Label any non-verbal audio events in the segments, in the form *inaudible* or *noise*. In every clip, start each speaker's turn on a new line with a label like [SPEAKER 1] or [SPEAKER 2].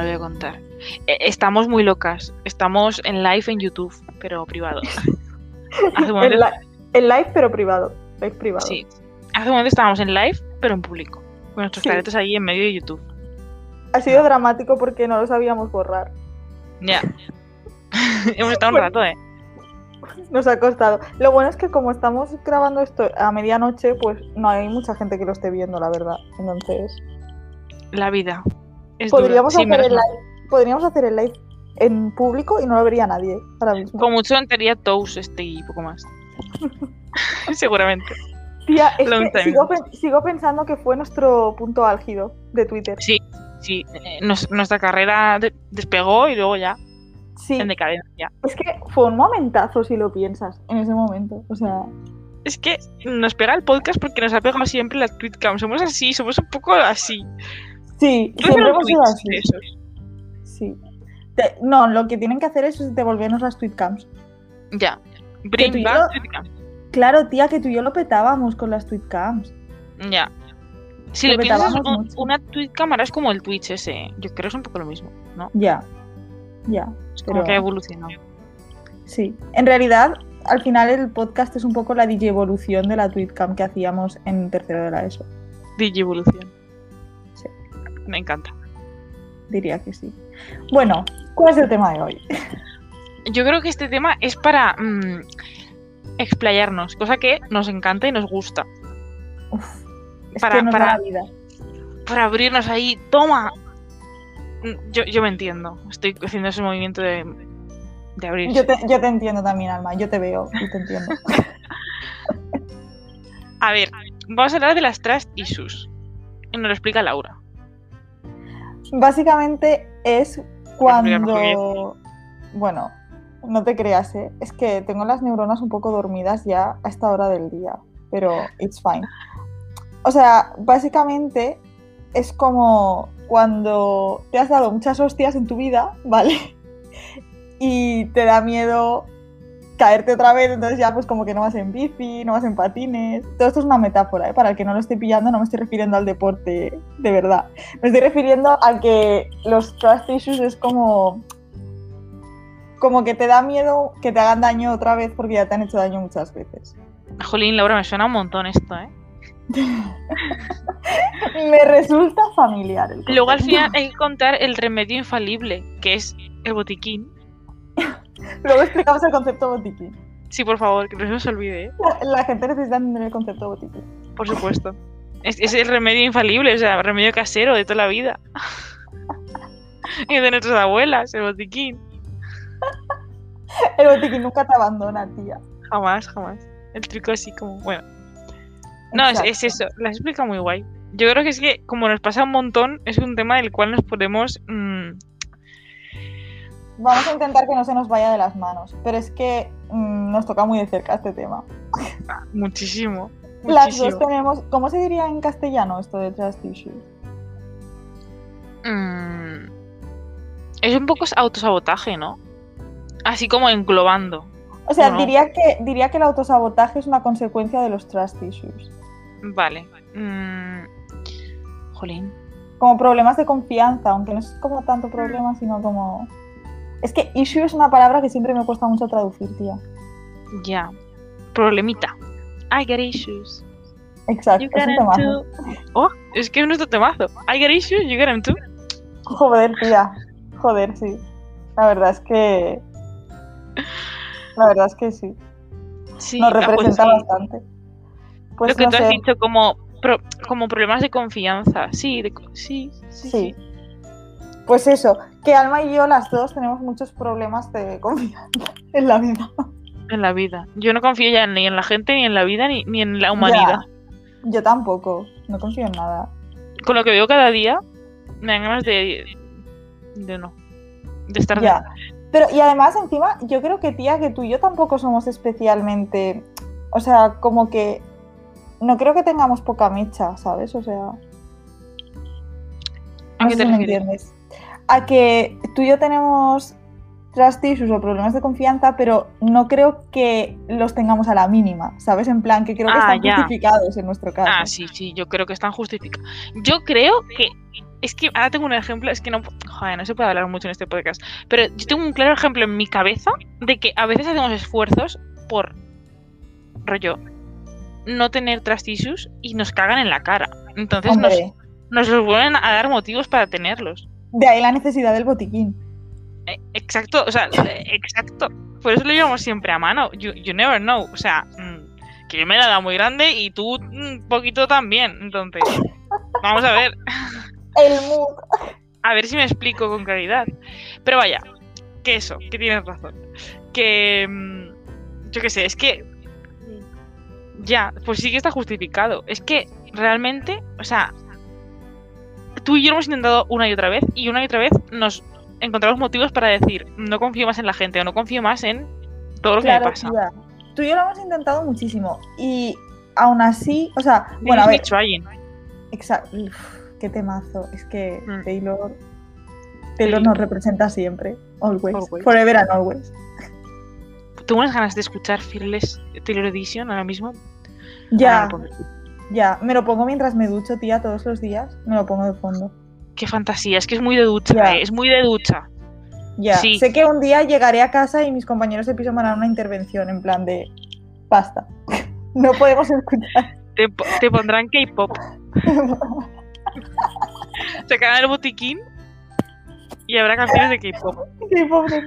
[SPEAKER 1] lo voy a contar. Eh, Estamos muy locas. Estamos en live en YouTube, pero privado. *laughs*
[SPEAKER 2] En, la- en live, pero privado. Live privado.
[SPEAKER 1] sí. Hace un momento estábamos en live, pero en público. Con nuestros
[SPEAKER 2] Sí.
[SPEAKER 1] caretos ahí en medio de YouTube.
[SPEAKER 2] Ha sido dramático porque no lo sabíamos borrar.
[SPEAKER 1] Ya. *laughs* Hemos estado un rato, ¿eh?
[SPEAKER 2] Nos ha costado. Lo bueno es que como estamos grabando esto a medianoche, pues no hay mucha gente que lo esté viendo, la verdad. Entonces,
[SPEAKER 1] La vida. Es
[SPEAKER 2] podríamos, hacer el live, podríamos hacer el live en público y no lo vería nadie ahora mismo.
[SPEAKER 1] Con mucho entería Toast este y poco más. *laughs* Seguramente.
[SPEAKER 2] Tía, es
[SPEAKER 1] Long
[SPEAKER 2] que
[SPEAKER 1] time.
[SPEAKER 2] sigo, pen- sigo pensando que fue nuestro punto álgido de Twitter.
[SPEAKER 1] Sí, sí. eh, nos- nuestra carrera de- despegó y luego ya
[SPEAKER 2] Sí,
[SPEAKER 1] en decadencia.
[SPEAKER 2] es que fue un momentazo si lo piensas en ese momento. O sea,
[SPEAKER 1] Es que nos pega el podcast porque nos ha pegado siempre la tweetcam. Somos así, somos un poco así.
[SPEAKER 2] Sí, siempre hemos sido así.
[SPEAKER 1] esos.
[SPEAKER 2] Sí. Te- no, lo que tienen que hacer es devolvernos las tweetcams.
[SPEAKER 1] Ya. Bring back.
[SPEAKER 2] Claro, tía, que tú y yo lo petábamos con las tweetcams.
[SPEAKER 1] Ya. Si
[SPEAKER 2] Lo
[SPEAKER 1] lo piensas, un- una tweetcam ahora es como el Twitch ese. Yo creo que es un poco lo mismo, ¿no?
[SPEAKER 2] Ya, ya.
[SPEAKER 1] Es como
[SPEAKER 2] Pero-
[SPEAKER 1] que ha evolucionado.
[SPEAKER 2] Sí. En realidad, al final el podcast es un poco la DJ evolución de la tweetcam que hacíamos en tercero de la ESO.
[SPEAKER 1] DJ evolución.
[SPEAKER 2] Sí.
[SPEAKER 1] Me encanta.
[SPEAKER 2] Diría que sí. Bueno, ¿cuál es el tema de hoy?
[SPEAKER 1] Yo creo que este tema es para mm, explayarnos, cosa que nos encanta y nos gusta.
[SPEAKER 2] Uf, es
[SPEAKER 1] Para-
[SPEAKER 2] que nos da
[SPEAKER 1] para-
[SPEAKER 2] la vida.
[SPEAKER 1] Para abrirnos ahí, toma. Mm, Yo, yo me entiendo. Estoy haciendo ese movimiento de, de abrirse.
[SPEAKER 2] Yo te, yo te entiendo también, Alma. Yo te veo y te entiendo. *laughs*
[SPEAKER 1] A ver, vamos a hablar de las trust issues. Y nos lo explica Laura.
[SPEAKER 2] Básicamente es cuando... Bueno, no te creas, ¿eh? Es que tengo las neuronas un poco dormidas ya a esta hora del día, pero it's fine. O sea, básicamente es como cuando te has dado muchas hostias en tu vida, ¿vale? *laughs* Y te da miedo caerte otra vez, entonces ya pues como que no vas en bici, no vas en patines. Todo esto es una metáfora, ¿eh? Para el que no lo esté pillando, no me estoy refiriendo al deporte de verdad. Me estoy refiriendo a que los trust issues es como. Como que te da miedo que te hagan daño otra vez porque ya te han hecho daño muchas veces.
[SPEAKER 1] Jolín, Laura, me suena un montón esto, ¿eh? *laughs*
[SPEAKER 2] Me resulta familiar. el
[SPEAKER 1] Luego al final hay que contar el remedio infalible, que es el botiquín. *laughs*
[SPEAKER 2] Luego explicamos el concepto botiquín.
[SPEAKER 1] Sí, por favor, que no se nos olvide, ¿eh?
[SPEAKER 2] La, la gente necesita entender el concepto botiquín.
[SPEAKER 1] Por supuesto. Es, es el remedio infalible, o sea, remedio casero de toda la vida. *laughs* y de nuestras abuelas, el botiquín.
[SPEAKER 2] El botiquín nunca te abandona, tía.
[SPEAKER 1] Jamás, jamás. El truco así como, bueno. No, es, es eso, la explica muy guay. Yo creo que es que, como nos pasa un montón, es un tema del cual nos podemos. mm,
[SPEAKER 2] Vamos a intentar que no se nos vaya de las manos, pero es que mm, nos toca muy de cerca este tema.
[SPEAKER 1] muchísimo.
[SPEAKER 2] Las
[SPEAKER 1] muchísimo.
[SPEAKER 2] dos tenemos, ¿cómo se diría en castellano esto de trust issues?
[SPEAKER 1] Mm, es un poco autosabotaje, ¿no? Así como englobando.
[SPEAKER 2] O sea,
[SPEAKER 1] No.
[SPEAKER 2] diría, que, diría que el autosabotaje es una consecuencia de los trust issues.
[SPEAKER 1] Vale. Mm, jolín.
[SPEAKER 2] Como problemas de confianza, aunque no es como tanto problema, sino como... Es que issue es una palabra que siempre me cuesta mucho traducir, tía.
[SPEAKER 1] Ya. Problemita. I got issues.
[SPEAKER 2] Exacto,
[SPEAKER 1] You
[SPEAKER 2] es un
[SPEAKER 1] 'em
[SPEAKER 2] temazo.
[SPEAKER 1] too. Oh, es que es nuestro temazo. I got issues, you got 'em too.
[SPEAKER 2] Joder, tía. Joder, sí. La verdad es que... La verdad es que sí.
[SPEAKER 1] Sí,
[SPEAKER 2] Nos
[SPEAKER 1] ah, pues
[SPEAKER 2] representa
[SPEAKER 1] sí.
[SPEAKER 2] bastante. Pues
[SPEAKER 1] Lo que
[SPEAKER 2] no
[SPEAKER 1] tú has dicho como, pro- como problemas de confianza. Sí, de sí, Sí.
[SPEAKER 2] sí. Pues eso, que Alma y yo las dos tenemos muchos problemas de confianza *laughs* en la vida.
[SPEAKER 1] En la vida. Yo no confío ya ni en la gente, ni en la vida, ni, ni en la humanidad.
[SPEAKER 2] Ya, yo tampoco, no confío en nada.
[SPEAKER 1] Con lo que veo cada día, me dan ganas de. de no. De estar.
[SPEAKER 2] Ya. Pero, y además, encima, yo creo que, tía, que tú y yo tampoco somos especialmente. O sea, como que. No creo que tengamos poca mecha, ¿sabes? O sea.
[SPEAKER 1] ¿A
[SPEAKER 2] No
[SPEAKER 1] qué
[SPEAKER 2] sé
[SPEAKER 1] te
[SPEAKER 2] si me entiendes. A que tú y yo tenemos trust issues o problemas de confianza, pero no creo que los tengamos a la mínima, ¿sabes? En plan, que creo que
[SPEAKER 1] Ah,
[SPEAKER 2] están
[SPEAKER 1] ya.
[SPEAKER 2] justificados en nuestro caso.
[SPEAKER 1] Ah, sí, sí, yo creo que están justificados. Yo creo que es que ahora tengo un ejemplo, es que no, joder, no se puede hablar mucho en este podcast, pero yo tengo un claro ejemplo en mi cabeza de que a veces hacemos esfuerzos por rollo no tener trust issues y nos cagan en la cara. Entonces nos,
[SPEAKER 2] Hombre,
[SPEAKER 1] nos los vuelven a dar motivos para tenerlos.
[SPEAKER 2] De ahí la necesidad del botiquín.
[SPEAKER 1] Eh, Exacto, o sea, eh, exacto. Por eso lo llevamos siempre a mano. You, you never know. O sea, mm, que yo me la he dado muy grande y tú un poquito también. Entonces, vamos a ver. *laughs*
[SPEAKER 2] El mood.
[SPEAKER 1] A ver si me explico con claridad. Pero vaya, que eso, que tienes razón. Que. mm, Yo qué sé, es que. Ya, pues sí que está justificado. Es que realmente, o sea. Tú y yo lo hemos intentado una y otra vez, y una y otra vez nos encontramos motivos para decir, no confío más en la gente o no confío más en todo lo que me pasa.
[SPEAKER 2] tía. Tú y yo lo hemos intentado muchísimo. Y aún así, o sea, bueno, a ver, exacto. Qué temazo. Es que
[SPEAKER 1] Mm.
[SPEAKER 2] Taylor. Taylor nos representa siempre. Always.
[SPEAKER 1] Always.
[SPEAKER 2] Forever and always.
[SPEAKER 1] Tengo unas ganas de escuchar Fearless Taylor Edition ahora mismo.
[SPEAKER 2] Ya,
[SPEAKER 1] Ah,
[SPEAKER 2] ya. Me lo pongo mientras me ducho, tía, todos los días. Me lo pongo de fondo.
[SPEAKER 1] Qué fantasía, es que es muy de ducha, eh, es muy de ducha.
[SPEAKER 2] Ya.
[SPEAKER 1] Sí.
[SPEAKER 2] Sé que un día llegaré a casa y mis compañeros de piso me harán una intervención en plan de. Basta. *laughs* No podemos escuchar.
[SPEAKER 1] Te, te pondrán K-pop. *laughs* Sacarán el botiquín y habrá canciones de K-pop.
[SPEAKER 2] Pobre.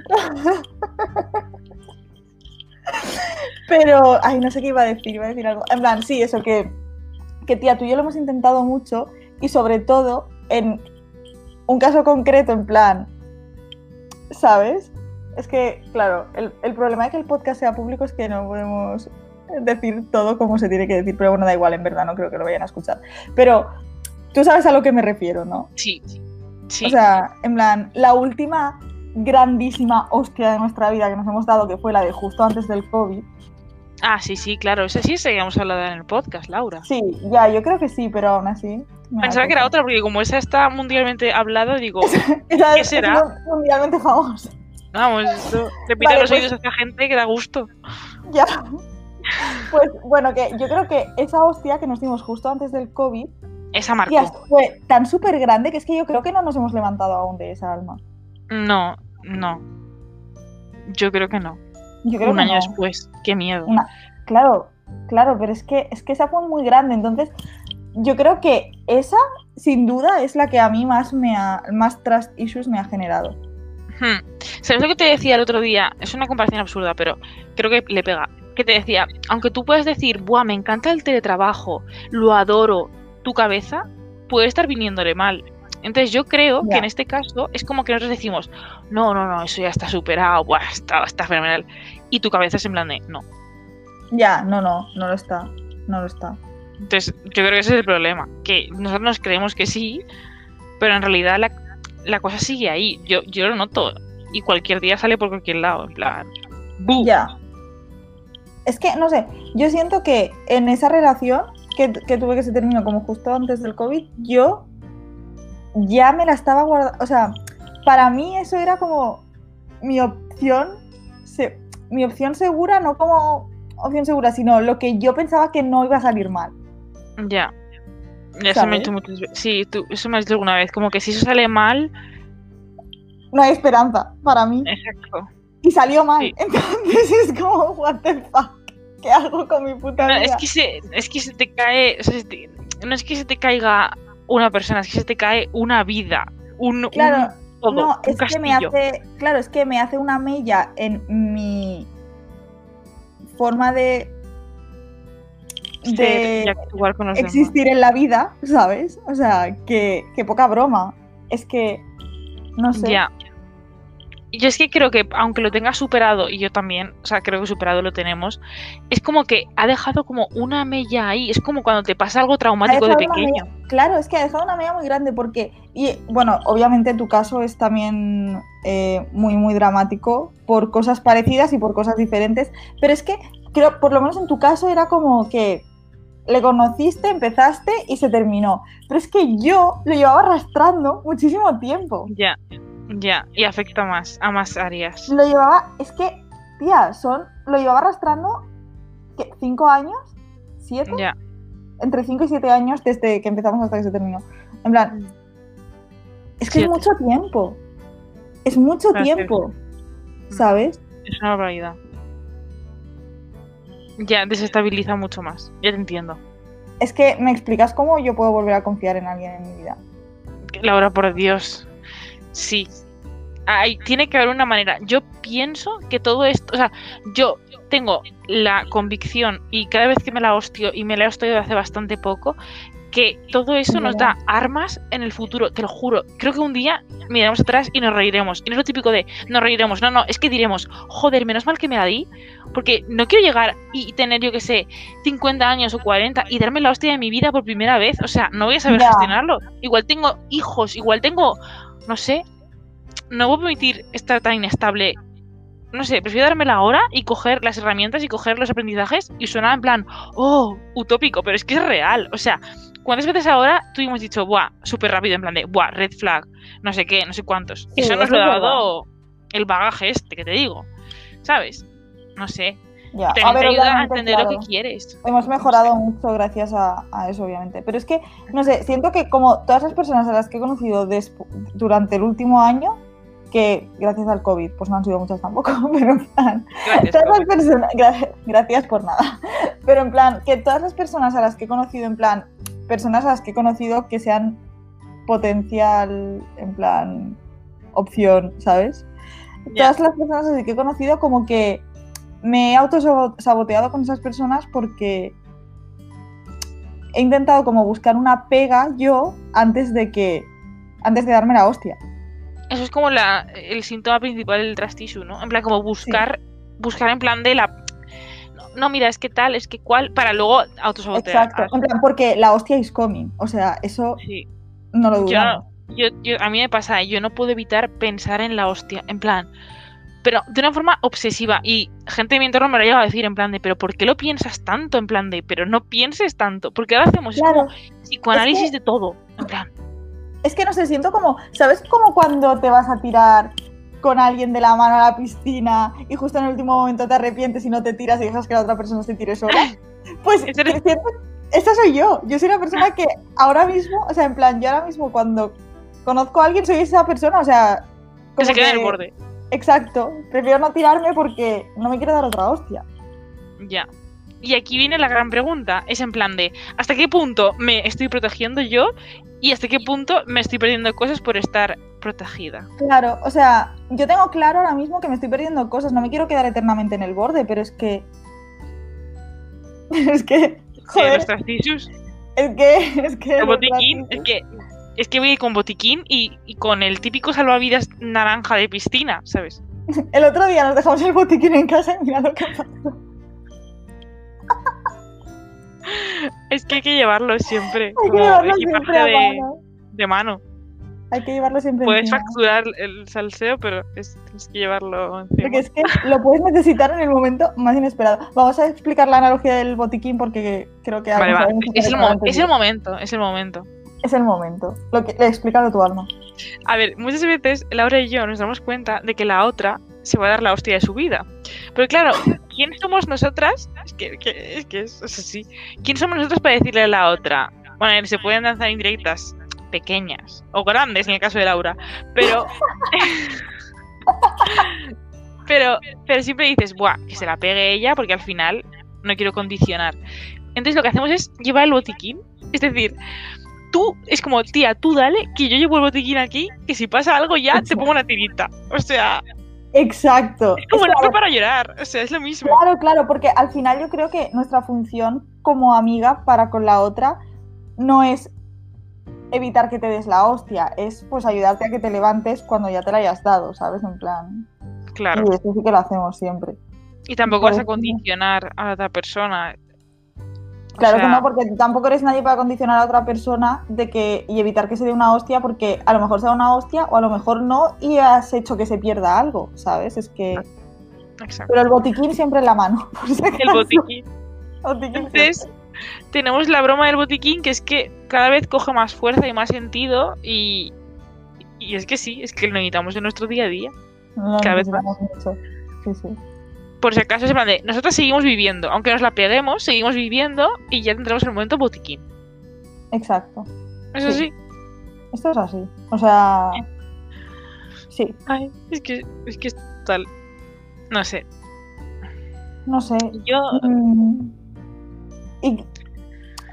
[SPEAKER 2] Pero, ay, no sé qué iba a decir, iba a decir algo. En plan, sí, eso que, que tía, tú y yo lo hemos intentado mucho y sobre todo en un caso concreto, en plan, ¿sabes? Es que, claro, el, el problema de que el podcast sea público es que no podemos decir todo como se tiene que decir, pero bueno, da igual, en verdad, no creo que lo vayan a escuchar. Pero tú sabes a lo que me refiero, ¿no?
[SPEAKER 1] Sí, sí.
[SPEAKER 2] O sea, en plan, la última grandísima hostia de nuestra vida que nos hemos dado, que fue la de justo antes del COVID.
[SPEAKER 1] Ah, sí, sí, claro. Eso sí seguíamos hablando en el podcast, Laura.
[SPEAKER 2] Sí, ya, yo creo que sí, pero aún así.
[SPEAKER 1] Pensaba que era otra, porque como esa está mundialmente hablada, digo, *laughs*
[SPEAKER 2] Esa
[SPEAKER 1] ¿qué será?
[SPEAKER 2] es mundialmente famosa.
[SPEAKER 1] vamos, esto
[SPEAKER 2] Vale,
[SPEAKER 1] los
[SPEAKER 2] pues-
[SPEAKER 1] oídos a esta gente que da gusto.
[SPEAKER 2] Ya. Pues bueno, que yo creo que esa hostia que nos dimos justo antes del COVID,
[SPEAKER 1] Esa marcó.
[SPEAKER 2] tía, fue tan súper grande que es que yo creo que no nos hemos levantado aún de esa alma.
[SPEAKER 1] No, no. Yo creo que no.
[SPEAKER 2] Yo creo
[SPEAKER 1] Un
[SPEAKER 2] que
[SPEAKER 1] año
[SPEAKER 2] no.
[SPEAKER 1] después. Qué miedo.
[SPEAKER 2] Una- Claro, claro, pero es que, es que esa fue muy grande. Entonces, yo creo que esa, sin duda, es la que a mí más me ha, más trust issues me ha generado.
[SPEAKER 1] Hmm. ¿Sabes lo que te decía el otro día? Es una comparación absurda, pero creo que le pega. Que te decía, aunque tú puedes decir, buah, me encanta el teletrabajo, lo adoro, tu cabeza puede estar viniéndole mal. Entonces yo creo que en este caso es como que nosotros decimos, no, no, no, eso ya está superado, buah, está, está fenomenal. Y tu cabeza es en plan de, no.
[SPEAKER 2] Ya, no, no, no lo está. No lo está.
[SPEAKER 1] Entonces yo creo que ese es el problema, que nosotros nos creemos que sí, pero en realidad la, la cosa sigue ahí. Yo, yo lo noto y cualquier día sale por cualquier lado, en plan, ¡bu!
[SPEAKER 2] Ya. Es que, no sé, yo siento que en esa relación que, que tuve que se terminó como justo antes del COVID, yo ya me la estaba guardando. O sea, para mí eso era como mi opción, se- mi opción segura, no como opción segura, sino lo que yo pensaba que no iba a salir mal.
[SPEAKER 1] Ya. Ya Eso me ha
[SPEAKER 2] ¿Sabes?
[SPEAKER 1] dicho muchas veces. Sí, tú, eso me has dicho alguna vez. Como que si eso sale mal.
[SPEAKER 2] No hay esperanza para mí.
[SPEAKER 1] Exacto.
[SPEAKER 2] Y salió mal.
[SPEAKER 1] Sí. *laughs*
[SPEAKER 2] Entonces es como, what the fuck, ¿qué hago con mi puta
[SPEAKER 1] No,
[SPEAKER 2] vida?
[SPEAKER 1] es, que se, es que se te cae. o sea, se te- no es que se te caiga una persona, es que se te cae una vida. Un, un
[SPEAKER 2] Claro,
[SPEAKER 1] todo,
[SPEAKER 2] no,
[SPEAKER 1] un
[SPEAKER 2] es que me hace, claro, es que me hace una mella en mi forma de, de
[SPEAKER 1] y actuar con los demás.
[SPEAKER 2] existir en la vida, ¿sabes? O sea, que, que poca broma. Es que, no sé.
[SPEAKER 1] Ya. Yo es que creo que, aunque lo tenga superado, y yo también, o sea, creo que superado lo tenemos, es como que ha dejado como una mella ahí. Es como cuando te pasa algo traumático de pequeño.
[SPEAKER 2] claro, es que ha dejado una mella muy grande porque, y bueno, obviamente tu caso es también eh, muy, muy dramático por cosas parecidas y por cosas diferentes, pero es que creo, por lo menos en tu caso era como que le conociste, empezaste y se terminó. Pero es que yo lo llevaba arrastrando muchísimo tiempo.
[SPEAKER 1] Ya, ya. Y afecta más a más áreas.
[SPEAKER 2] Lo llevaba, es que, tía, son, lo llevaba arrastrando, ¿qué? ¿Cinco años? ¿Siete?
[SPEAKER 1] Ya.
[SPEAKER 2] entre 5 y 7 años desde que empezamos hasta que se terminó. En plan, Es que
[SPEAKER 1] Siete.
[SPEAKER 2] es mucho tiempo. Es mucho
[SPEAKER 1] hacer-
[SPEAKER 2] tiempo. ¿Sabes?
[SPEAKER 1] Es una barbaridad. Ya, desestabiliza mucho más. Ya te entiendo.
[SPEAKER 2] Es que me explicas cómo yo puedo volver a confiar en alguien en mi vida.
[SPEAKER 1] Laura, por Dios. Sí. Ay, tiene que haber una manera. Yo pienso que todo esto, o sea, yo tengo la convicción y cada vez que me la hostio y me la he hostiado hace bastante poco, que todo eso nos da armas en el futuro, te lo juro. Creo que un día miraremos atrás y nos reiremos. Y no es lo típico de nos reiremos, no, no, es que diremos, joder, menos mal que me la di, porque no quiero llegar y tener, yo que sé, 50 años o 40 y darme la hostia de mi vida por primera vez. O sea, no voy a saber gestionarlo. Igual tengo hijos, igual tengo, no sé, no voy a permitir estar tan inestable. No sé, prefiero dármela ahora y coger las herramientas y coger los aprendizajes y suena en plan, oh, utópico, pero es que es real. O sea, ¿cuántas veces ahora tú hemos dicho, buah, súper rápido, en plan de, buah, red flag, no sé qué, no sé cuántos?
[SPEAKER 2] Sí,
[SPEAKER 1] eso nos lo ha dado el bagaje este que te digo, ¿sabes? No sé,
[SPEAKER 2] Ya.
[SPEAKER 1] también te ayuda a entender lo que quieres.
[SPEAKER 2] Hemos mejorado mucho gracias a, a eso, obviamente. Pero es que, no sé, siento que como todas las personas a las que he conocido durante el último año, que gracias al COVID, pues no han sido muchas tampoco, *laughs* pero en plan,
[SPEAKER 1] Gracias.
[SPEAKER 2] todas las personas, gra- gracias por nada, pero en plan, que todas las personas a las que he conocido, en plan, personas a las que he conocido que sean potencial, en plan, opción, ¿sabes? Todas las personas así que he conocido como que me he autosaboteado con esas personas porque he intentado como buscar una pega yo antes de que, antes de darme la hostia.
[SPEAKER 1] Eso es como la, el síntoma principal del trust issue, ¿no? En plan, como buscar, buscar en plan de la... No, mira, es que tal, es que cual, para luego autosabotear.
[SPEAKER 2] Exacto. En plan, porque la hostia is coming. O sea, eso
[SPEAKER 1] Sí.
[SPEAKER 2] no lo
[SPEAKER 1] Yo,
[SPEAKER 2] dudamos.
[SPEAKER 1] yo, yo- a mí me pasa, yo no puedo evitar pensar en la hostia, en plan, pero de una forma obsesiva. Y gente de mi entorno me lo ha llegado a decir, en plan de, pero ¿por qué lo piensas tanto? En plan de, pero no pienses tanto. Porque ahora hacemos es
[SPEAKER 2] Claro.
[SPEAKER 1] como psicoanálisis
[SPEAKER 2] Es
[SPEAKER 1] de todo. En plan,
[SPEAKER 2] Es que no sé, siento como, ¿sabes como cuando te vas a tirar con alguien de la mano a la piscina y justo en el último momento te arrepientes y no te tiras y dejas que la otra persona se tire sola? *laughs* Pues siento- esa soy yo. Yo soy una persona que ahora mismo, o sea, en plan, yo ahora mismo cuando conozco a alguien soy esa persona, o sea...
[SPEAKER 1] que se queda en el borde.
[SPEAKER 2] Exacto. Prefiero no tirarme porque no me quiero dar otra hostia.
[SPEAKER 1] Ya. Y aquí viene la gran pregunta. Es en plan de, ¿hasta qué punto me estoy protegiendo yo? Y hasta qué punto me estoy perdiendo cosas por estar protegida.
[SPEAKER 2] Claro, o sea, yo tengo claro ahora mismo que me estoy perdiendo cosas, no me quiero quedar eternamente en el borde, pero es que... *laughs* Es que...
[SPEAKER 1] De
[SPEAKER 2] Joder,
[SPEAKER 1] los trust issues.
[SPEAKER 2] es que... *laughs* Es que
[SPEAKER 1] El
[SPEAKER 2] los
[SPEAKER 1] botiquín, es que, es que voy con botiquín y, y con el típico salvavidas naranja de piscina, ¿sabes? *laughs*
[SPEAKER 2] El otro día nos dejamos el botiquín en casa y mira lo que pasó. *laughs*
[SPEAKER 1] Es que hay que llevarlo siempre.
[SPEAKER 2] Hay que llevarlo siempre a
[SPEAKER 1] de,
[SPEAKER 2] mano.
[SPEAKER 1] de mano.
[SPEAKER 2] Hay que llevarlo siempre
[SPEAKER 1] Puedes
[SPEAKER 2] encima.
[SPEAKER 1] facturar el salseo, pero es- tienes que llevarlo encima.
[SPEAKER 2] Porque es que lo puedes necesitar en el momento más inesperado. Vamos a explicar la analogía del botiquín porque creo que
[SPEAKER 1] Vale, va. Es el, es el momento, es el momento.
[SPEAKER 2] Es el momento. Lo que, explícalo tú, Alma.
[SPEAKER 1] A ver, muchas veces Laura y yo nos damos cuenta de que la otra se va a dar la hostia de su vida. Pero claro, *laughs* ¿quién somos nosotras? Es que, que- es, que es, es así. ¿Quién somos nosotros para decirle a la otra? Bueno, se pueden lanzar indirectas pequeñas o grandes en el caso de Laura, pero *laughs* pero pero siempre dices, "Buah, que se la pegue ella porque al final no quiero condicionar." Entonces lo que hacemos es llevar el botiquín, es decir, tú es como, "Tía, tú dale que yo llevo el botiquín aquí, que si pasa algo ya te pongo una tirita." O sea,
[SPEAKER 2] Exacto.
[SPEAKER 1] es como hombre para llorar, o sea, es lo mismo.
[SPEAKER 2] Claro, claro, porque al final yo creo que nuestra función como amiga para con la otra no es evitar que te des la hostia, es pues ayudarte a que te levantes cuando ya te la hayas dado, ¿sabes? En plan.
[SPEAKER 1] Claro.
[SPEAKER 2] Y eso sí que lo hacemos siempre.
[SPEAKER 1] Y tampoco vas a condicionar a la otra persona. O
[SPEAKER 2] Claro que no, porque tampoco eres nadie para condicionar a otra persona de que y evitar que se dé una hostia, porque a lo mejor se da una hostia o a lo mejor no y has hecho que se pierda algo, ¿sabes? Es que.
[SPEAKER 1] Exacto.
[SPEAKER 2] Pero el botiquín siempre en la mano. *laughs* por si
[SPEAKER 1] El botiquín.
[SPEAKER 2] Botiquín
[SPEAKER 1] Entonces,
[SPEAKER 2] siempre.
[SPEAKER 1] tenemos la broma del botiquín que es que cada vez coge más fuerza y más sentido y, y es que sí, es que lo necesitamos en nuestro día a día.
[SPEAKER 2] No
[SPEAKER 1] cada vez más.
[SPEAKER 2] mucho. Sí, sí.
[SPEAKER 1] Por si acaso, es plan de, nosotros seguimos viviendo, aunque nos la peguemos, seguimos viviendo y ya tendremos el momento botiquín.
[SPEAKER 2] Exacto.
[SPEAKER 1] Eso
[SPEAKER 2] Sí.
[SPEAKER 1] sí.
[SPEAKER 2] Esto es así. O sea. Sí.
[SPEAKER 1] Ay, es que es que es tal. No sé.
[SPEAKER 2] No sé.
[SPEAKER 1] Yo
[SPEAKER 2] Mm. Y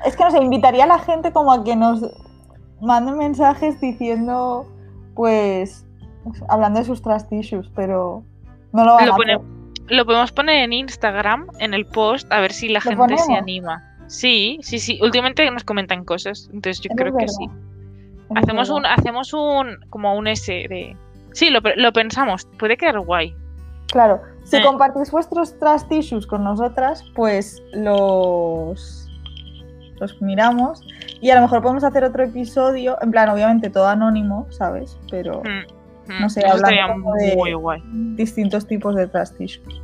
[SPEAKER 2] es que no sé, invitaría a la gente como a que nos manden mensajes diciendo, pues, hablando de sus trust issues, pero no lo van
[SPEAKER 1] lo,
[SPEAKER 2] a.
[SPEAKER 1] lo podemos poner en Instagram, en el post, a ver si la
[SPEAKER 2] ¿Lo
[SPEAKER 1] gente se anima. Sí, sí, sí. Últimamente nos comentan cosas, entonces yo creo que sí.
[SPEAKER 2] Es
[SPEAKER 1] Hacemos un, hacemos un, como un S de... Sí, lo, lo pensamos, puede quedar guay.
[SPEAKER 2] Claro, si
[SPEAKER 1] Eh.
[SPEAKER 2] compartís vuestros trust issues con nosotras, pues los, los miramos y a lo mejor podemos hacer otro episodio, en plan, obviamente todo anónimo, ¿sabes? Pero
[SPEAKER 1] mm,
[SPEAKER 2] No sé, hablando de-
[SPEAKER 1] guay.
[SPEAKER 2] distintos tipos de trust issues.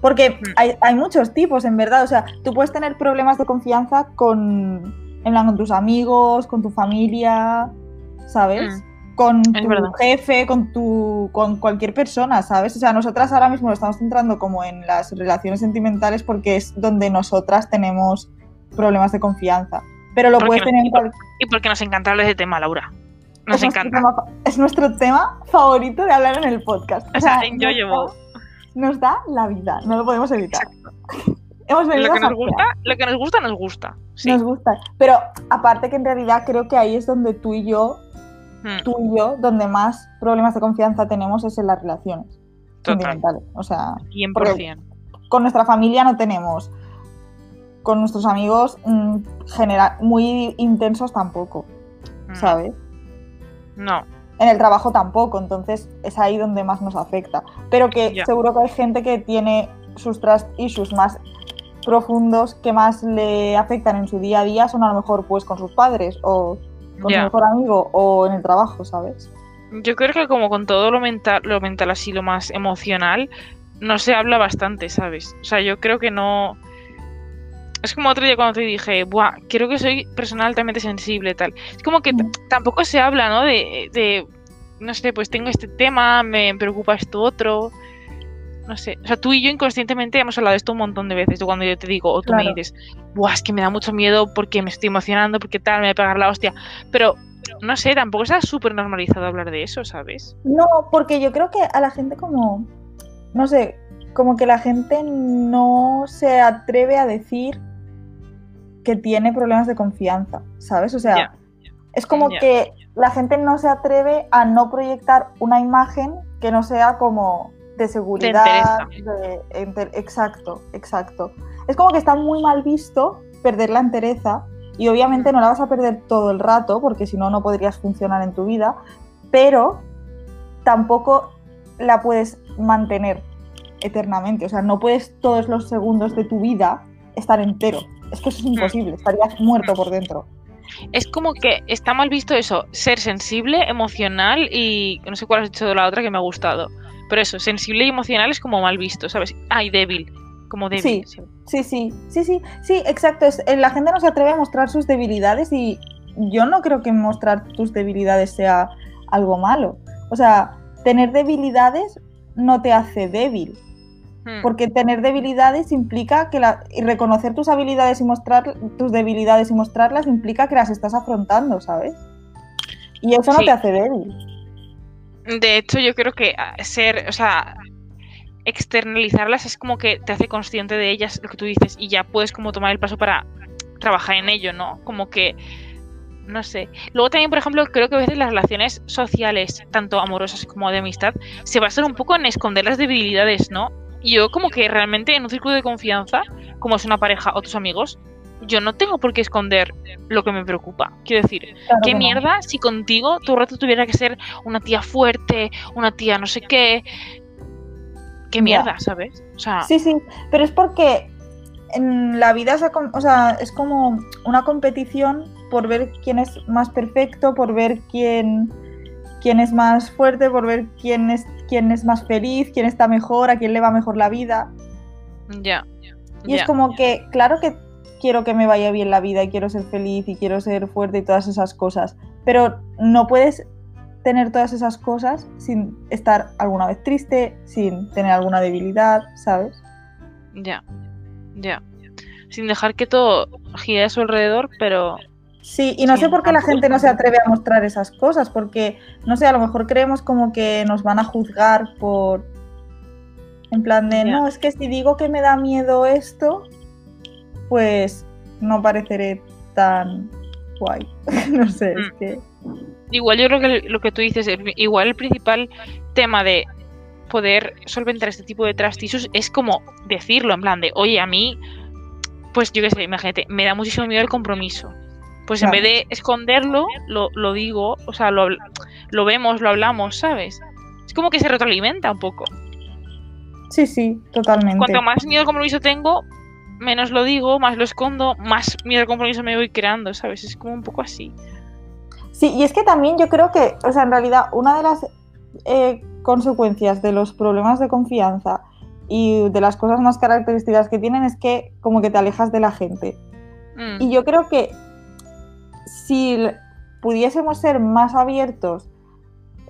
[SPEAKER 2] Porque hay, hay muchos tipos, en verdad. O sea, tú puedes tener problemas de confianza con, en plan, con tus amigos, con tu familia, ¿sabes? Con
[SPEAKER 1] Mm.
[SPEAKER 2] Tu jefe, con tu con cualquier persona, ¿sabes? O sea, nosotras ahora mismo lo estamos centrando como en las relaciones sentimentales porque es donde nosotras tenemos problemas de confianza. Pero lo
[SPEAKER 1] Porque
[SPEAKER 2] puedes tener en
[SPEAKER 1] y por- Y porque nos encanta hablar de tema, Laura. Nos
[SPEAKER 2] es nuestro
[SPEAKER 1] encanta.
[SPEAKER 2] tema fa- es nuestro tema favorito de hablar en el podcast.
[SPEAKER 1] O sea, en
[SPEAKER 2] da-
[SPEAKER 1] Bow.
[SPEAKER 2] Nos da la vida, no lo podemos evitar. *laughs* Hemos venido
[SPEAKER 1] Lo que
[SPEAKER 2] a
[SPEAKER 1] nos lo que nos gusta, nos gusta. Sí.
[SPEAKER 2] Nos gusta. Pero aparte que en realidad creo que ahí es donde tú y yo,
[SPEAKER 1] Mm,
[SPEAKER 2] tú y yo, donde más problemas de confianza tenemos es en las relaciones
[SPEAKER 1] Total.
[SPEAKER 2] O sea,
[SPEAKER 1] 100%.
[SPEAKER 2] con nuestra familia no tenemos. Con nuestros amigos mm, genera- muy intensos tampoco,
[SPEAKER 1] Mm,
[SPEAKER 2] ¿sabes?
[SPEAKER 1] No.
[SPEAKER 2] en el trabajo tampoco, entonces es ahí donde más nos afecta. Pero que seguro que hay gente que tiene sus trust issues más profundos que más le afectan en su día a día son a lo mejor pues con sus padres o con su mejor amigo o en el trabajo, ¿sabes?
[SPEAKER 1] Yo creo que como con todo lo mental, lo mental así, lo más emocional, no se habla bastante, ¿sabes? O sea, yo creo que no... Es como otro día cuando te dije, Buah, creo que soy persona altamente sensible, tal. Es como que
[SPEAKER 2] Mm.
[SPEAKER 1] tampoco se habla, ¿no? De, de, no sé, pues tengo este tema, me preocupa esto otro. No sé. O sea, tú y yo inconscientemente hemos hablado de esto un montón de veces. de Cuando yo te digo, o tú me dices, Buah, es que me da mucho miedo porque me estoy emocionando, porque tal, me voy a pegar la hostia. Pero, no sé, tampoco está súper normalizado hablar de eso, ¿sabes?
[SPEAKER 2] No, porque yo creo que a la gente como, no sé, como que la gente no se atreve a decir que tiene problemas de confianza, ¿sabes? O sea, es como que la gente no se atreve a no proyectar una imagen que no sea como de seguridad. de exacto, exacto. Es como que está muy mal visto perder la entereza y obviamente no la vas a perder todo el rato porque si no, no podrías funcionar en tu vida, pero tampoco la puedes mantener eternamente. O sea, no puedes todos los segundos de tu vida estar entero. Es que eso es imposible, estarías muerto por dentro.
[SPEAKER 1] Es como que está mal visto eso, ser sensible, emocional y no sé cuál has dicho de la otra que me ha gustado. Pero eso, sensible y emocional es como mal visto, ¿sabes? Ay, débil, como débil.
[SPEAKER 2] Sí.
[SPEAKER 1] sí.
[SPEAKER 2] Sí, sí, sí, sí, exacto. Es, eh, la gente no se atreve a mostrar sus debilidades y yo no creo que mostrar tus debilidades sea algo malo. O sea, tener debilidades no te hace débil. Porque tener debilidades implica que la, y reconocer tus habilidades y mostrar tus debilidades y mostrarlas implica que las estás afrontando, ¿sabes? Y eso no
[SPEAKER 1] Sí.
[SPEAKER 2] te hace débil.
[SPEAKER 1] De hecho, yo creo que ah, ser, o sea, externalizarlas es como que te hace consciente de ellas, lo que tú dices, y ya puedes como tomar el paso para trabajar en ello, ¿no? Como que, no sé. Luego también, por ejemplo, creo que a veces las relaciones sociales, tanto amorosas como de amistad, se basan un poco en esconder las debilidades, ¿no? Y yo como que realmente en un círculo de confianza, como es una pareja o tus amigos, yo no tengo por qué esconder lo que me preocupa. Quiero decir,
[SPEAKER 2] Claro
[SPEAKER 1] ¿Qué
[SPEAKER 2] no.
[SPEAKER 1] mierda si contigo todo el rato tuviera que ser una tía fuerte, una tía no sé qué? ¿Qué
[SPEAKER 2] Ya.
[SPEAKER 1] mierda, sabes? O sea,
[SPEAKER 2] Sí, sí, pero es porque en la vida es, o sea, es como una competición por ver quién es más perfecto, por ver quién, quién es más fuerte, por ver quién es, quién es más feliz, quién está mejor, a quién le va mejor la vida.
[SPEAKER 1] ya.
[SPEAKER 2] Y es como que, claro que quiero que me vaya bien la vida y quiero ser feliz y quiero ser fuerte y todas esas cosas, pero no puedes tener todas esas cosas sin estar alguna vez triste, sin tener alguna debilidad, ¿sabes?
[SPEAKER 1] Ya. Ya. Sin dejar que todo gire a su alrededor, pero
[SPEAKER 2] Sí, y no
[SPEAKER 1] Sí,
[SPEAKER 2] sé por qué la gente no se atreve a mostrar esas cosas, porque, no sé, a lo mejor creemos como que nos van a juzgar por... En plan de, no, es que si digo que me da miedo esto, pues no pareceré tan guay. *laughs* no sé, es
[SPEAKER 1] Mm.
[SPEAKER 2] que...
[SPEAKER 1] Igual yo creo que lo que tú dices, igual el principal tema de poder solventar este tipo de trust issues es como decirlo, en plan de, oye, a mí, pues yo qué sé, imagínate, me da muchísimo miedo el compromiso. Pues en vez de esconderlo, lo, lo digo, o sea, lo, lo vemos, lo hablamos, ¿sabes? Es como que se retroalimenta un poco.
[SPEAKER 2] Sí, sí, totalmente.
[SPEAKER 1] Cuanto más miedo al compromiso tengo, menos lo digo, más lo escondo, más miedo al compromiso me voy creando, ¿sabes? Es como un poco así.
[SPEAKER 2] Sí, y es que también yo creo que, o sea, en realidad una de las eh, consecuencias de los problemas de confianza y de las cosas más características que tienen es que como que te alejas de la gente.
[SPEAKER 1] Mm,
[SPEAKER 2] Y yo creo que si pudiésemos ser más abiertos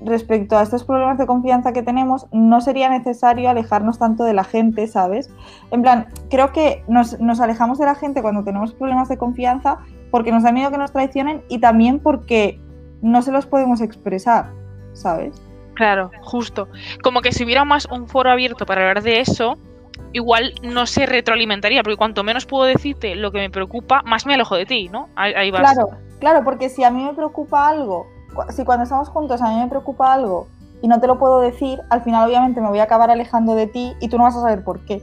[SPEAKER 2] respecto a estos problemas de confianza que tenemos, no sería necesario alejarnos tanto de la gente, ¿sabes? En plan, creo que nos, nos alejamos de la gente cuando tenemos problemas de confianza porque nos da miedo que nos traicionen y también porque no se los podemos expresar, ¿sabes?
[SPEAKER 1] Claro, justo. Como que si hubiera más un foro abierto para hablar de eso, igual no se retroalimentaría, porque cuanto menos puedo decirte lo que me preocupa, más me alejo de ti, ¿no? Ahí, ahí vas.
[SPEAKER 2] Claro, claro, porque si a mí me preocupa algo, si cuando estamos juntos a mí me preocupa algo y no te lo puedo decir, al final obviamente me voy a acabar alejando de ti y tú no vas a saber por qué.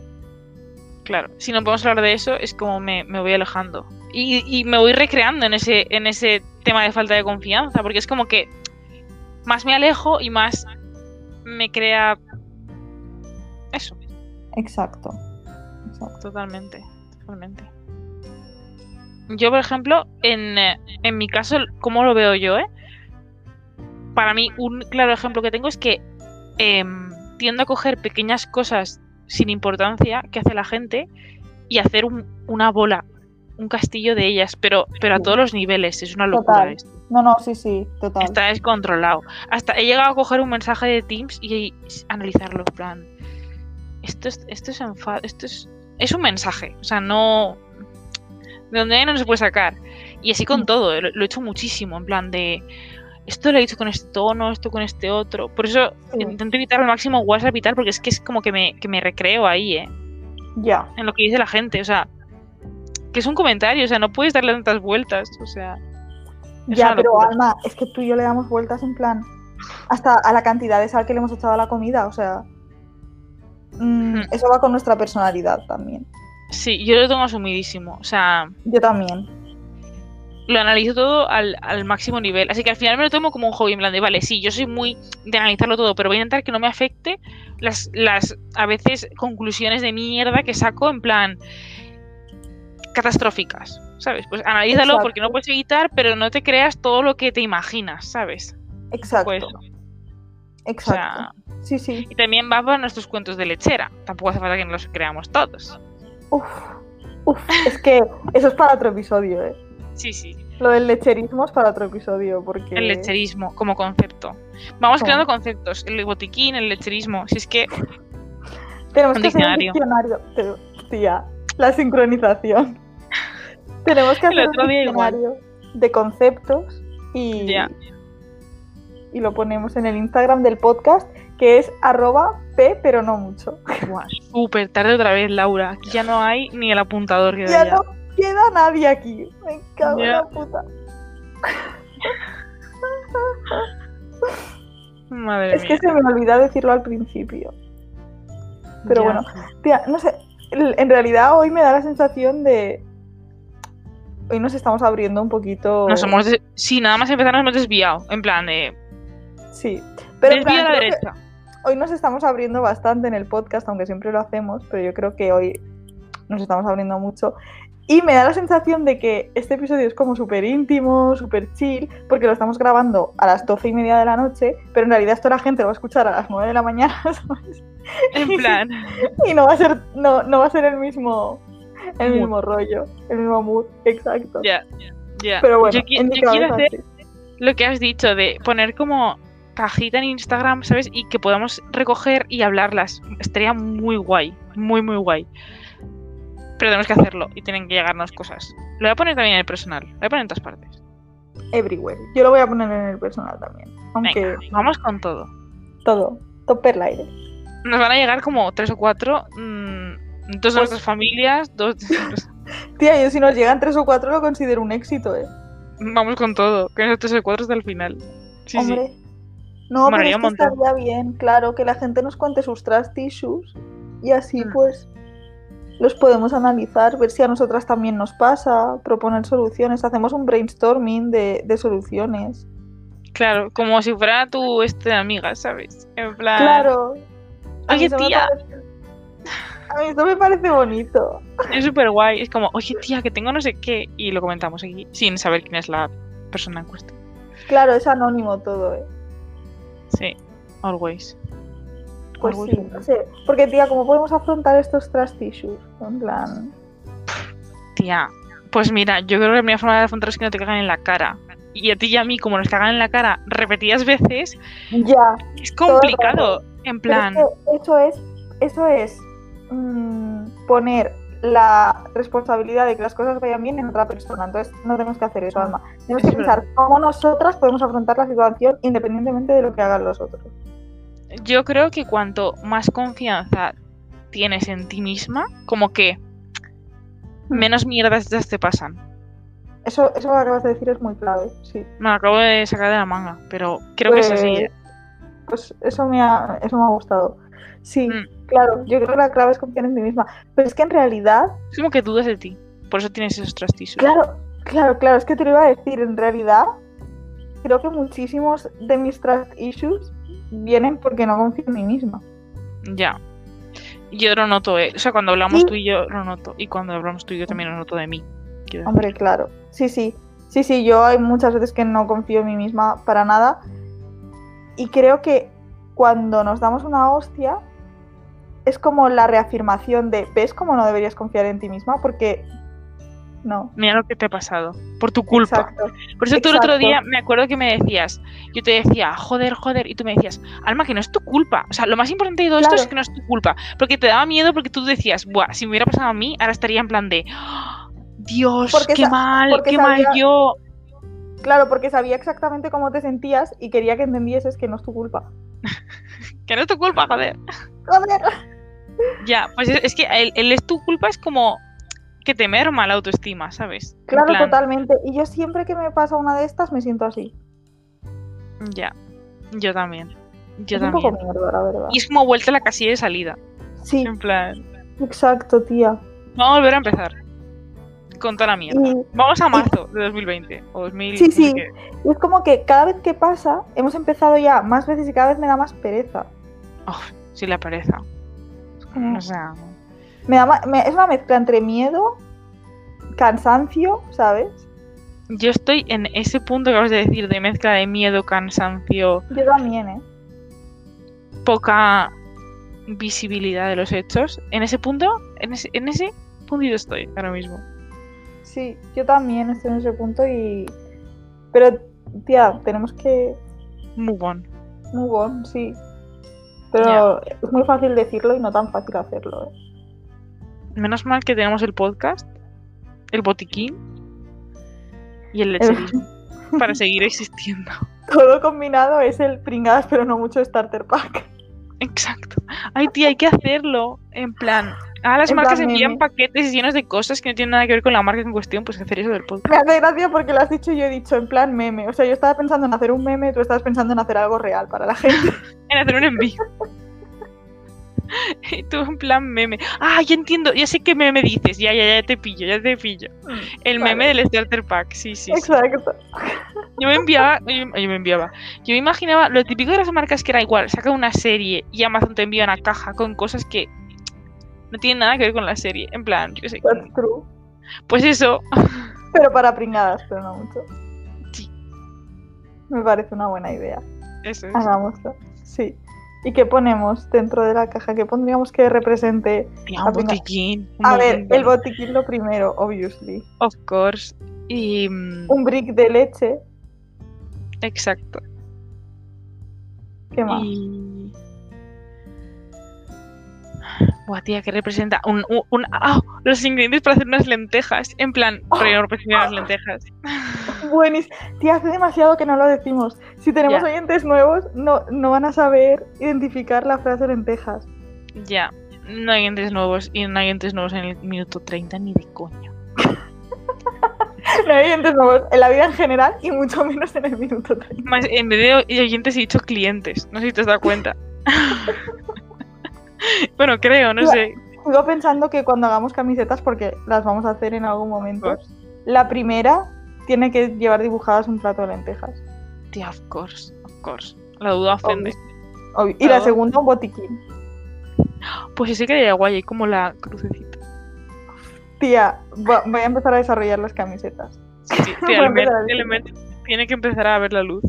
[SPEAKER 1] Claro, si no podemos hablar de eso, es como me, me voy alejando. Y, y me voy recreando en ese, en ese tema de falta de confianza, porque es como que más me alejo y más me crea eso,
[SPEAKER 2] Exacto. Exacto.
[SPEAKER 1] totalmente, totalmente. Yo, por ejemplo, en, eh, en mi caso, ¿cómo lo veo yo, eh? Para mí, un claro ejemplo que tengo es que em, tiendo a coger pequeñas cosas sin importancia que hace la gente y hacer un- una bola, un castillo de ellas, pero, pero a todos los niveles. Es una locura
[SPEAKER 2] Total.
[SPEAKER 1] esto.
[SPEAKER 2] No, no, sí, sí, total.
[SPEAKER 1] Está descontrolado. Hasta he llegado a coger un mensaje de Teams y analizarlo, en plan. Esto es, esto es enfado, esto es. Es un mensaje. O sea, no. De donde no se puede sacar. Y así con
[SPEAKER 2] Mm.
[SPEAKER 1] todo, lo, lo he hecho muchísimo, en plan de. Esto lo he dicho con este tono, esto con este otro. Por eso
[SPEAKER 2] Sí.
[SPEAKER 1] intento evitar al máximo WhatsApp y tal, porque es que es como que me, que me recreo ahí, ¿eh?
[SPEAKER 2] Ya.
[SPEAKER 1] En lo que dice la gente. O sea, que es un comentario, o sea, no puedes darle tantas vueltas. O sea.
[SPEAKER 2] Ya, pero. Alma, es que tú y yo le damos vueltas en plan hasta a la cantidad de sal que le hemos echado a la comida, o sea. Mm. Eso va con nuestra personalidad también.
[SPEAKER 1] Sí, yo lo tengo asumidísimo. O sea.
[SPEAKER 2] Yo también.
[SPEAKER 1] lo analizo todo al, al máximo nivel. Así que al final me lo tomo como un hobby, en plan de, vale, sí, yo soy muy de analizarlo todo, pero voy a intentar que no me afecte las, las a veces, conclusiones de mierda que saco en plan catastróficas, ¿sabes? Pues analízalo
[SPEAKER 2] Exacto.
[SPEAKER 1] porque no puedes evitar, pero no te creas todo lo que te imaginas, ¿sabes?
[SPEAKER 2] Exacto.
[SPEAKER 1] Pues, o
[SPEAKER 2] exacto.
[SPEAKER 1] sea,
[SPEAKER 2] Sí, sí.
[SPEAKER 1] y también va para nuestros cuentos de lechera. Tampoco hace falta que nos los creamos todos.
[SPEAKER 2] Uf, uf, es que eso es para otro episodio, ¿eh?
[SPEAKER 1] Sí, sí.
[SPEAKER 2] Lo del lecherismo es para otro episodio, porque...
[SPEAKER 1] El lecherismo como concepto. Vamos
[SPEAKER 2] ¿Cómo?
[SPEAKER 1] creando conceptos. El botiquín, el lecherismo. Si es que
[SPEAKER 2] Tenemos
[SPEAKER 1] Un
[SPEAKER 2] que hacer un
[SPEAKER 1] diccionario.
[SPEAKER 2] diccionario. Pero, tía, la sincronización. *laughs* Tenemos que hacer un
[SPEAKER 1] igual.
[SPEAKER 2] diccionario de conceptos y,
[SPEAKER 1] Ya.
[SPEAKER 2] Y lo ponemos en el Instagram del podcast, que es arroba p, pero no mucho.
[SPEAKER 1] Súper tarde otra vez, Laura. Aquí ya no hay ni el apuntador que
[SPEAKER 2] Ya
[SPEAKER 1] ya.
[SPEAKER 2] no queda nadie aquí. Me cago en la puta.
[SPEAKER 1] Madre
[SPEAKER 2] Es que se me olvidó decirlo al principio. pero bueno. Tía, no sé, en realidad hoy me da la sensación de... Hoy nos estamos abriendo un poquito...
[SPEAKER 1] Nos hemos des- Sí, nada más empezar nos hemos desviado. En plan de.
[SPEAKER 2] Sí. Pero
[SPEAKER 1] desvío
[SPEAKER 2] plan,
[SPEAKER 1] a la derecha.
[SPEAKER 2] hoy nos estamos abriendo bastante en el podcast, aunque siempre lo hacemos, pero yo creo que hoy nos estamos abriendo mucho. Y me da la sensación de que este episodio es como súper íntimo, súper chill, porque lo estamos grabando a las doce y media de la noche, pero en realidad esto la gente lo va a escuchar a las nueve de la mañana, *laughs* ¿sabes?
[SPEAKER 1] En plan.
[SPEAKER 2] Y no va a ser, no, no va a ser el mismo, el
[SPEAKER 1] Mood.
[SPEAKER 2] mismo rollo, el mismo mood, exacto.
[SPEAKER 1] Ya. Ya.
[SPEAKER 2] Pero bueno,
[SPEAKER 1] yo, quiero hacer lo que has dicho de poner como cajita en Instagram, ¿sabes? Y que podamos recoger y hablarlas. Estaría muy guay. Muy, muy guay. Pero tenemos que hacerlo y tienen que llegarnos cosas. Lo voy a poner también en el personal. Lo voy a poner en todas partes.
[SPEAKER 2] everywhere. Yo lo voy a poner en el personal también. Aunque
[SPEAKER 1] Venga, vamos con todo.
[SPEAKER 2] todo, per el aire.
[SPEAKER 1] Nos van a llegar como tres o cuatro. mm, dos de
[SPEAKER 2] Pues-
[SPEAKER 1] nuestras familias, dos de- *laughs*
[SPEAKER 2] Tía, yo si nos llegan tres o cuatro lo considero un éxito, ¿eh?
[SPEAKER 1] Vamos con todo. Que nosotros tres o cuatro hasta el final. Sí, sí.
[SPEAKER 2] No, pero es que estaría bien, claro, que la gente nos cuente sus trust issues y así
[SPEAKER 1] Mm.
[SPEAKER 2] pues los podemos analizar, ver si a nosotras también nos pasa, proponer soluciones, hacemos un brainstorming de, de soluciones.
[SPEAKER 1] Claro, como si fuera tu este amiga, ¿sabes? En plan.
[SPEAKER 2] Claro.
[SPEAKER 1] Oye, tía.
[SPEAKER 2] parece- A mí esto me parece bonito.
[SPEAKER 1] Es súper guay. Es como, oye, tía, que tengo no sé qué. Y lo comentamos aquí, sin saber quién es la persona en cuestión.
[SPEAKER 2] Claro, es anónimo todo, ¿eh?
[SPEAKER 1] Sí, always.
[SPEAKER 2] Pues
[SPEAKER 1] Always.
[SPEAKER 2] sí, no sé. Porque, tía, ¿cómo podemos afrontar estos trust issues? En plan...
[SPEAKER 1] Tía, pues mira, yo creo que la primera forma de afrontar es que no te cagan en la cara. Y a ti y a mí, como nos cagan en la cara repetidas veces,
[SPEAKER 2] Ya.
[SPEAKER 1] es complicado. En plan,
[SPEAKER 2] eso es, eso es mm, poner la responsabilidad de que las cosas vayan bien en otra persona. Entonces no tenemos que hacer eso, Alma. Tenemos que pensar cómo nosotras podemos afrontar la situación independientemente de lo que hagan los otros.
[SPEAKER 1] yo creo que cuanto más confianza tienes en ti misma, como que menos mierdas ya te pasan.
[SPEAKER 2] Eso, eso que acabas de decir es muy clave, sí.
[SPEAKER 1] Me lo acabo de sacar de la manga, pero creo que es así.
[SPEAKER 2] Pues-
[SPEAKER 1] ¿eh?
[SPEAKER 2] Pues eso me ha, eso me ha gustado. Sí,
[SPEAKER 1] Mm.
[SPEAKER 2] claro, yo creo que la clave es confiar en ti misma. Pero es que en realidad
[SPEAKER 1] Es como que dudas de ti. Por eso tienes esos trastillos.
[SPEAKER 2] Claro, claro, claro, es que te lo iba a decir, en realidad creo que muchísimos de mis trust issues vienen porque no confío en mí misma.
[SPEAKER 1] Ya. Yo lo noto, ¿eh? O sea, cuando hablamos
[SPEAKER 2] Sí.
[SPEAKER 1] tú y yo lo noto. Y cuando hablamos tú y yo también lo noto de mí.
[SPEAKER 2] Hombre, claro. Sí, sí. Sí, sí, yo hay muchas veces que no confío en mí misma para nada. Y creo que cuando nos damos una hostia es como la reafirmación de, ¿ves cómo no deberías confiar en ti misma? Porque no.
[SPEAKER 1] Mira lo que te ha pasado. Por tu culpa.
[SPEAKER 2] Exacto.
[SPEAKER 1] Por eso tú el otro día me acuerdo que me decías, yo te decía, joder, joder, y tú me decías, Alma, que no es tu culpa. O sea, lo más importante de todo esto es que no es tu culpa. Porque te daba miedo porque tú decías, Buah, si me hubiera pasado a mí, ahora estaría en plan de, "Ah, Dios,
[SPEAKER 2] Porque
[SPEAKER 1] qué mal, qué mal yo.
[SPEAKER 2] Claro, porque sabía exactamente cómo te sentías y quería que entendieses que no es tu culpa.
[SPEAKER 1] Que no es tu culpa, joder.
[SPEAKER 2] Joder.
[SPEAKER 1] Ya, pues es, es que el, el es tu culpa es como que te merma la autoestima, ¿sabes?
[SPEAKER 2] Claro,
[SPEAKER 1] plan,
[SPEAKER 2] totalmente. Y yo siempre que me pasa una de estas me siento así.
[SPEAKER 1] Ya, yo también. Yo
[SPEAKER 2] es un poco
[SPEAKER 1] también.
[SPEAKER 2] mierda, la verdad.
[SPEAKER 1] Y es como vuelta a la casilla de salida.
[SPEAKER 2] Sí,
[SPEAKER 1] En plan,
[SPEAKER 2] exacto, tía.
[SPEAKER 1] vamos a volver a empezar. Con toda la mierda.
[SPEAKER 2] Y,
[SPEAKER 1] Vamos a marzo de 2020 o 2000.
[SPEAKER 2] Sí, sí. y es como que cada vez que pasa, hemos empezado ya más veces y cada vez me da más pereza.
[SPEAKER 1] Oh, sí, la pereza.
[SPEAKER 2] Es, como-
[SPEAKER 1] O sea,
[SPEAKER 2] me da me- es una mezcla entre miedo, cansancio, ¿sabes?
[SPEAKER 1] yo estoy en ese punto que acabas de decir de mezcla de miedo, cansancio,
[SPEAKER 2] Yo también, ¿eh?
[SPEAKER 1] poca visibilidad de los hechos. En ese punto, en ese, en ese puntito estoy ahora mismo.
[SPEAKER 2] Sí, yo también estoy en ese punto y... Pero, tía, tenemos que
[SPEAKER 1] Move on.
[SPEAKER 2] move on, sí. Pero es muy fácil decirlo y no tan fácil hacerlo, ¿eh?
[SPEAKER 1] Menos mal que tenemos el podcast, el botiquín y el lecherismo *laughs* para seguir existiendo.
[SPEAKER 2] Todo combinado es el pringadas pero no mucho starter pack.
[SPEAKER 1] Exacto. Ay, tía, hay que hacerlo. En plan, a las
[SPEAKER 2] En
[SPEAKER 1] marcas
[SPEAKER 2] plan
[SPEAKER 1] envían paquetes llenos de cosas que no tienen nada que ver con la marca en cuestión, pues hacer eso del podcast.
[SPEAKER 2] Me hace gracia porque lo has dicho y yo he dicho en plan meme. O sea, yo estaba pensando en hacer un meme, tú estabas pensando en hacer algo real para la gente. *laughs*
[SPEAKER 1] En hacer un envío. *laughs* Y tú en plan meme. Ah, ya entiendo, ya sé qué meme dices. Ya, ya, ya te pillo, ya te pillo. El
[SPEAKER 2] Vale.
[SPEAKER 1] meme del starter pack, sí, sí. sí.
[SPEAKER 2] Exacto.
[SPEAKER 1] Yo me enviaba, yo, yo me enviaba. Yo me imaginaba lo típico de las marcas que era igual, saca una serie y Amazon te envía una caja con cosas que no tienen nada que ver con la serie. En plan, yo sé.
[SPEAKER 2] That's true.
[SPEAKER 1] Pues eso, *laughs*
[SPEAKER 2] Pero para pringadas, pero no mucho.
[SPEAKER 1] Sí.
[SPEAKER 2] Me parece una buena idea.
[SPEAKER 1] eso es.
[SPEAKER 2] Hagámoslo. Sí. ¿Y qué ponemos dentro de la caja? ¿Qué pondríamos que represente?
[SPEAKER 1] Un botiquín. un
[SPEAKER 2] A ver, el botiquín lo primero, obviously.
[SPEAKER 1] Of course. Y. mm,
[SPEAKER 2] Un brick de leche.
[SPEAKER 1] Exacto.
[SPEAKER 2] ¿Qué más?
[SPEAKER 1] Y. Buah, tía, que representa un, un, un- los ingredientes para hacer unas lentejas. En plan,
[SPEAKER 2] Oh.
[SPEAKER 1] rollo representan las lentejas. *laughs*
[SPEAKER 2] Buenísimo. Tía, hace demasiado que no lo decimos. Si tenemos oyentes nuevos, no, no van a saber identificar la frase lentejas.
[SPEAKER 1] Ya. No hay entes nuevos y no hay entes nuevos en el minuto 30 ni de coña. *laughs*
[SPEAKER 2] No hay oyentes nuevos en la vida en general y mucho menos en el minuto 30.
[SPEAKER 1] Más, en vez de oyentes he dicho clientes. No sé si te has dado cuenta. *laughs* *laughs* bueno, creo, no sé.
[SPEAKER 2] Sigo pensando que cuando hagamos camisetas, porque las vamos a hacer en algún momento, la primera tiene que llevar dibujadas un plato de lentejas.
[SPEAKER 1] Tía, of course, of course. La duda ofende.
[SPEAKER 2] Obvio. Y la segunda un botiquín.
[SPEAKER 1] Pues ese quedaría guay, como la crucecita.
[SPEAKER 2] Tía, voy a empezar a desarrollar las camisetas.
[SPEAKER 1] Sí, sí, *laughs* tía, el tiene que empezar a ver la luz.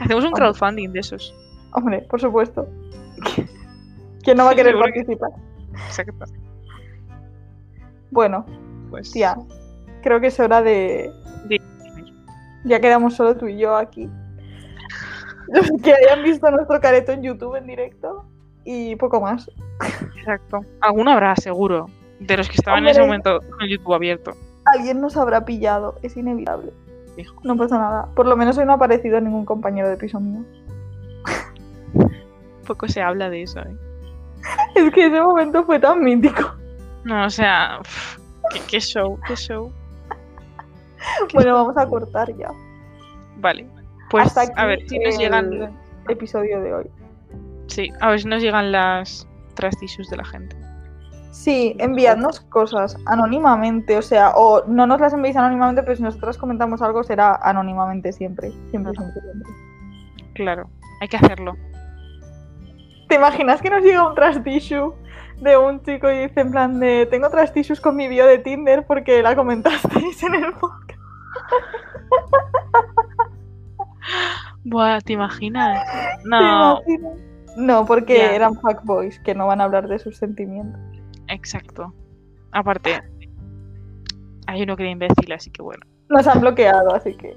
[SPEAKER 1] Hacemos un
[SPEAKER 2] Hombre.
[SPEAKER 1] crowdfunding de esos.
[SPEAKER 2] Hombre, por supuesto. ¿Quién no va a querer participar?
[SPEAKER 1] Exacto.
[SPEAKER 2] Bueno,
[SPEAKER 1] Pues
[SPEAKER 2] tía, creo que es hora de...
[SPEAKER 1] De-
[SPEAKER 2] Ya quedamos solo tú y yo aquí. Los *laughs* que hayan visto nuestro careto en YouTube en directo y poco más.
[SPEAKER 1] Exacto. Alguno habrá, seguro. De los que estaban en ese momento con YouTube abierto.
[SPEAKER 2] Alguien nos habrá pillado, es inevitable. No pasa nada. Por lo menos hoy no ha aparecido ningún compañero de piso mío. *laughs*
[SPEAKER 1] Poco se habla de eso, ¿eh? *laughs*
[SPEAKER 2] Es que ese momento fue tan mítico.
[SPEAKER 1] No, o sea, uf, qué, qué show, qué show. *laughs*
[SPEAKER 2] Bueno, vamos a cortar ya.
[SPEAKER 1] Vale. Pues
[SPEAKER 2] Hasta aquí
[SPEAKER 1] a ver si nos
[SPEAKER 2] el
[SPEAKER 1] llegan.
[SPEAKER 2] episodio de hoy.
[SPEAKER 1] Sí, a ver si nos llegan las trust issues de la gente.
[SPEAKER 2] Sí, enviadnos cosas anónimamente, o sea, o no nos las enviéis anónimamente, pero si nosotras comentamos algo será anónimamente siempre. Siempre, siempre, siempre.
[SPEAKER 1] Claro, hay que hacerlo.
[SPEAKER 2] ¿Te imaginas que nos llega un trust issue de un chico y dice en plan de tengo trust issues con mi bio de Tinder porque la comentasteis en el podcast?
[SPEAKER 1] Buah, ¿te imaginas?
[SPEAKER 2] ¿Te
[SPEAKER 1] No,
[SPEAKER 2] imaginas? No, porque
[SPEAKER 1] Ya.
[SPEAKER 2] eran fuckboys que no van a hablar de sus sentimientos.
[SPEAKER 1] exacto. Aparte, hay uno que era imbécil, así que bueno.
[SPEAKER 2] Nos han bloqueado, así que.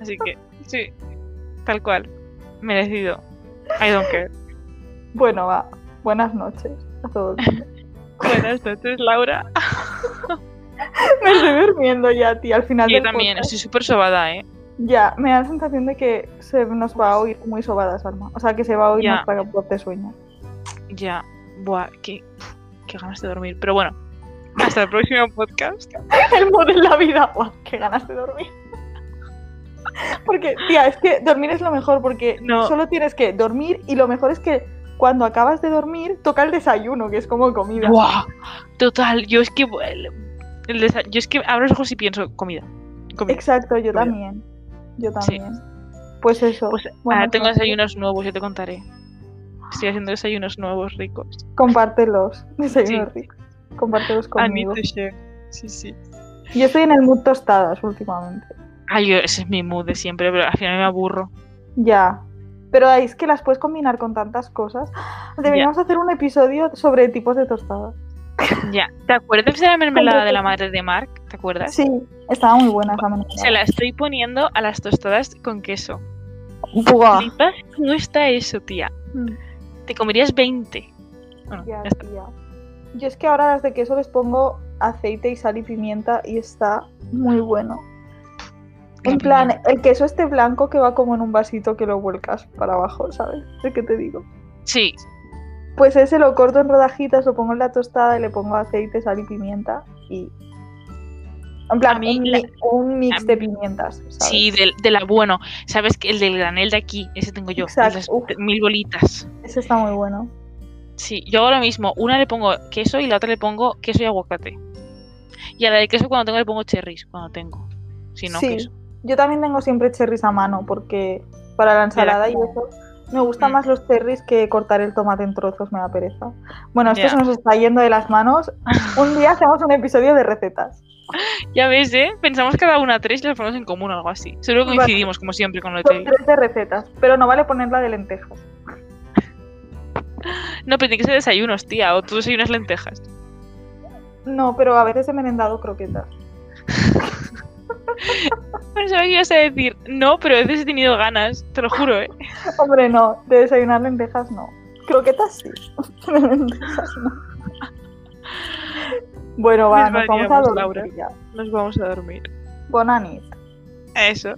[SPEAKER 1] Así que, sí, tal cual. Merecido. I don't care.
[SPEAKER 2] Bueno, va. Buenas noches a todos. *laughs*
[SPEAKER 1] Buenas noches, Laura. *laughs*
[SPEAKER 2] Me estoy durmiendo ya, tía, al final
[SPEAKER 1] Yo
[SPEAKER 2] del
[SPEAKER 1] también,
[SPEAKER 2] podcast.
[SPEAKER 1] estoy súper sobada, ¿eh?
[SPEAKER 2] Ya, me da la sensación de que se nos va a oír muy sobadas, Alma. O sea, que se va a oír
[SPEAKER 1] Ya.
[SPEAKER 2] nuestra voz de sueño.
[SPEAKER 1] Ya, buah, qué, qué ganas de dormir. Pero bueno, hasta el próximo podcast. *laughs*
[SPEAKER 2] El modo en la vida, guau, qué ganas de dormir. Porque, tía, es que dormir es lo mejor, porque
[SPEAKER 1] No.
[SPEAKER 2] solo tienes que dormir y lo mejor es que cuando acabas de dormir toca el desayuno, que es como comida.
[SPEAKER 1] Buah, total, yo es que el- desa- yo es que abro los ojos y pienso comida. comida.
[SPEAKER 2] Exacto, yo
[SPEAKER 1] Comida.
[SPEAKER 2] también. Yo
[SPEAKER 1] Sí.
[SPEAKER 2] también. Pues eso.
[SPEAKER 1] Pues ahora tengo
[SPEAKER 2] noches.
[SPEAKER 1] desayunos nuevos, yo te contaré. Estoy haciendo *gasps* desayunos nuevos ricos.
[SPEAKER 2] Compártelos. *laughs* Desayunos
[SPEAKER 1] Sí.
[SPEAKER 2] ricos. Compártelos conmigo.
[SPEAKER 1] Sí, sí.
[SPEAKER 2] Yo estoy en el mood tostadas últimamente.
[SPEAKER 1] Ay, yo, ese es mi mood de siempre, pero al final me aburro.
[SPEAKER 2] Ya. Pero es que las puedes combinar con tantas cosas. *gasps* Deberíamos hacer un episodio sobre tipos de tostadas. *laughs*
[SPEAKER 1] Ya. ¿Te acuerdas de la mermelada de la madre de Mark? ¿Te acuerdas?
[SPEAKER 2] Sí, estaba muy buena esa mermelada.
[SPEAKER 1] Se la estoy poniendo a las tostadas con queso.
[SPEAKER 2] Buah.
[SPEAKER 1] ¿Flipas cómo está eso, tía?
[SPEAKER 2] Mm,
[SPEAKER 1] Te comerías 20. Bueno,
[SPEAKER 2] ya,
[SPEAKER 1] ya está.
[SPEAKER 2] tía. Yo es que ahora las de queso les pongo aceite y sal y pimienta y está muy bueno. En plan, el queso este blanco que va como en un vasito que lo vuelcas para abajo, ¿sabes? ¿De qué te digo?
[SPEAKER 1] Sí,
[SPEAKER 2] Pues ese lo corto en rodajitas, lo pongo en la tostada y le pongo aceite, sal y pimienta y... En plan,
[SPEAKER 1] mí
[SPEAKER 2] un,
[SPEAKER 1] la-
[SPEAKER 2] un mix de pimientas, ¿sabes?
[SPEAKER 1] sí, del, de la bueno. ¿Sabes que el del granel de aquí? Ese tengo yo. las mil bolitas.
[SPEAKER 2] Ese está muy bueno.
[SPEAKER 1] Sí, yo lo mismo. Una le pongo queso y la otra le pongo queso y aguacate. Y a la de queso cuando tengo le pongo cherries, cuando tengo. Si no,
[SPEAKER 2] sí,
[SPEAKER 1] queso.
[SPEAKER 2] Yo también tengo siempre cherries a mano porque para la ensalada y eso me gustan
[SPEAKER 1] Mm.
[SPEAKER 2] más los cherries que cortar el tomate en trozos, me da pereza. Bueno, esto se nos está yendo de las manos. Un día *laughs* hacemos un episodio de recetas.
[SPEAKER 1] Ya ves, ¿eh? Pensamos cada una tres y las ponemos en común o algo así. Seguro que
[SPEAKER 2] Vale.
[SPEAKER 1] coincidimos, como siempre, con lo de
[SPEAKER 2] tres de recetas, pero no vale ponerla de lentejas. *laughs*
[SPEAKER 1] No, pero tiene que ser desayunos, tía. O tú desayunas lentejas.
[SPEAKER 2] No, pero a veces he merendado croquetas. *laughs*
[SPEAKER 1] Pensaba que ibas a decir, no, pero a veces he tenido ganas, te lo juro, ¿eh?
[SPEAKER 2] Hombre, no, de desayunar lentejas no. Croquetas sí. lentejas no. Bueno, va, nos vamos a dormir
[SPEAKER 1] Laura.
[SPEAKER 2] ya.
[SPEAKER 1] Nos vamos a dormir.
[SPEAKER 2] Bona nit.
[SPEAKER 1] Eso.